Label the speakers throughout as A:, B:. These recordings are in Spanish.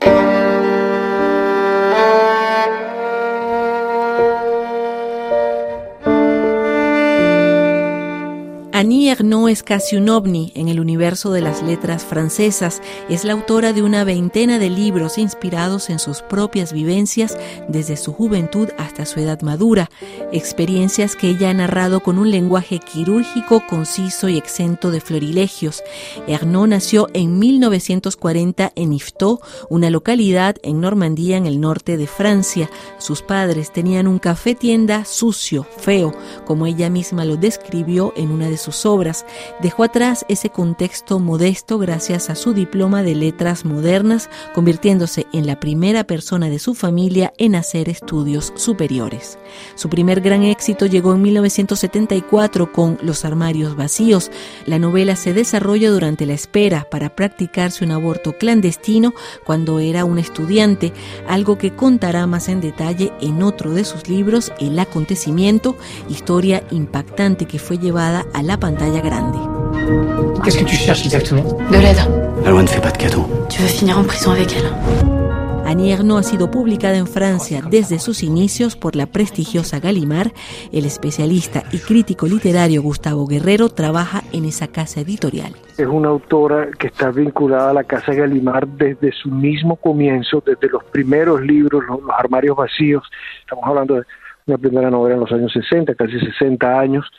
A: you. Annie Ernaux es casi un ovni en el universo de las letras francesas. Es la autora de una veintena de libros inspirados en sus propias vivencias desde su juventud hasta su edad madura, experiencias que ella ha narrado con un lenguaje quirúrgico, conciso y exento de florilegios. Ernaux nació en 1940 en Ifto, una localidad en Normandía en el norte de Francia. Sus padres tenían un café tienda sucio, feo, como ella misma lo describió en una de sus obras, dejó atrás ese contexto modesto gracias a su diploma de letras modernas, convirtiéndose en la primera persona de su familia en hacer estudios superiores. Su primer gran éxito llegó en 1974 con Los armarios vacíos. La novela se desarrolla durante la espera para practicarse un aborto clandestino cuando era un estudiante, algo que contará más en detalle en otro de sus libros, El acontecimiento, historia impactante que fue llevada a la pantalla grande.
B: Qu'est-ce que tu cherches exactement
C: De l'aide.
B: Alma ne fait pas de cadeaux.
C: Tu veux finir en prison avec elle.
A: Annie Ernaux ha sido publicada en Francia desde sus inicios por la prestigiosa Gallimard. El especialista y crítico literario Gustavo Guerrero trabaja en esa casa editorial.
D: Es una autora que está vinculada a la casa Gallimard desde su mismo comienzo, desde los primeros libros, los, los armarios vacíos. Estamos hablando de una primera novela en los años 60, casi 60 años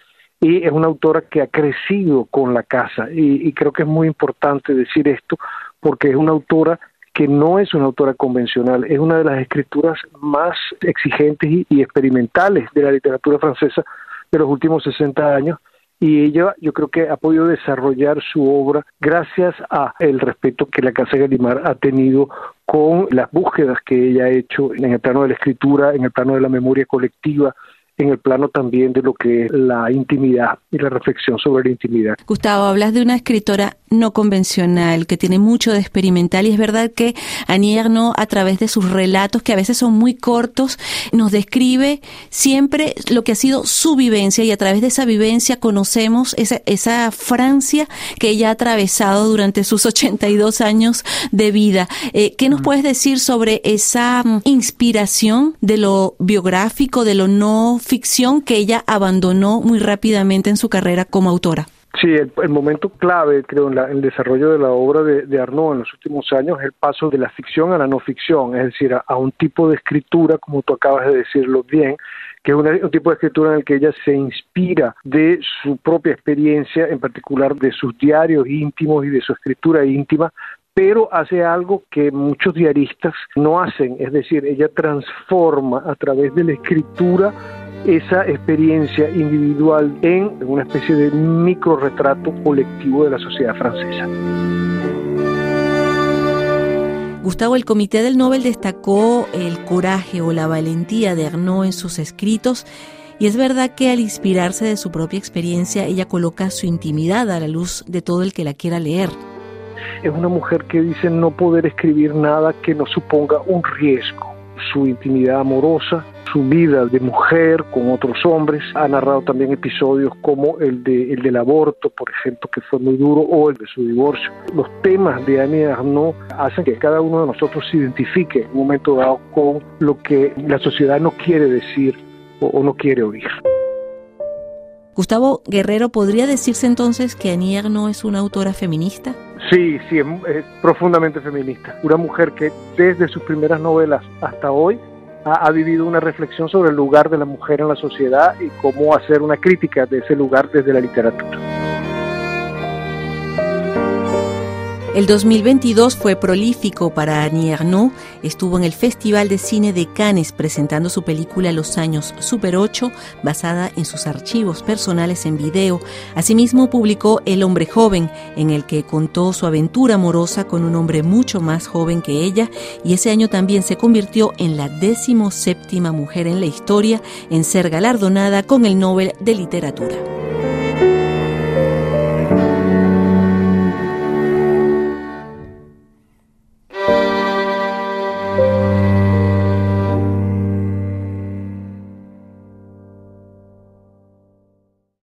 D: y es una autora que ha crecido con la casa. Y, creo que es muy importante decir esto porque es una autora que no es una autora convencional, es una de las escrituras más exigentes y, y experimentales de la literatura francesa de los últimos 60 años. Y ella yo creo que ha podido desarrollar su obra gracias a el respeto que la Casa Galimar ha tenido con las búsquedas que ella ha hecho en el plano de la escritura, en el plano de la memoria colectiva, en el plano también de lo que es la intimidad y la reflexión sobre la intimidad.
A: Gustavo, hablas de una escritora no convencional, que tiene mucho de experimental y es verdad que Annie Ernaux a través de sus relatos, que a veces son muy cortos, nos describe siempre lo que ha sido su vivencia y a través de esa vivencia conocemos esa, esa Francia que ella ha atravesado durante sus 82 años de vida. Eh, ¿Qué nos puedes decir sobre esa mm, inspiración de lo biográfico, de lo no ficción que ella abandonó muy rápidamente en su carrera como autora?
D: Sí, el, momento clave, creo, en, el desarrollo de la obra de, Arnaud en los últimos años es el paso de la ficción a la no ficción, es decir, a, a un tipo de escritura, como tú acabas de decirlo bien, que es una, un tipo de escritura en el que ella se inspira de su propia experiencia, en particular de sus diarios íntimos y de su escritura íntima, pero hace algo que muchos diaristas no hacen, es decir, ella transforma a través de la escritura esa experiencia individual en una especie de micro retrato colectivo de la sociedad francesa.
A: Gustavo, el Comité del Nobel destacó el coraje o la valentía de Arnaud en sus escritos y es verdad que al inspirarse de su propia experiencia ella coloca su intimidad a la luz de todo el que la quiera leer.
D: Es una mujer que dice no poder escribir nada que no suponga un riesgo. Su intimidad amorosa, su vida de mujer con otros hombres. Ha narrado también episodios como el, de, el del aborto, por ejemplo, que fue muy duro, o el de su divorcio. Los temas de Annie Arnaud hacen que cada uno de nosotros se identifique en un momento dado con lo que la sociedad no quiere decir o, o no quiere oír.
A: Gustavo Guerrero, ¿podría decirse entonces que Annie Arnaud es una autora feminista?
D: Sí, sí, es, es profundamente feminista. Una mujer que desde sus primeras novelas hasta hoy ha, ha, vivido una reflexión sobre el lugar de la mujer en la sociedad y cómo hacer una crítica de ese lugar desde la literatura.
A: El 2022 fue prolífico para Annie Ernaux. Estuvo en el Festival de Cine de Cannes presentando su película Los Años Super 8, basada en sus archivos personales en video. Asimismo, publicó El Hombre Joven, en el que contó su aventura amorosa con un hombre mucho más joven que ella, y ese año también se convirtió en la décimo séptima mujer en la historia en ser galardonada con el Nobel de Literatura.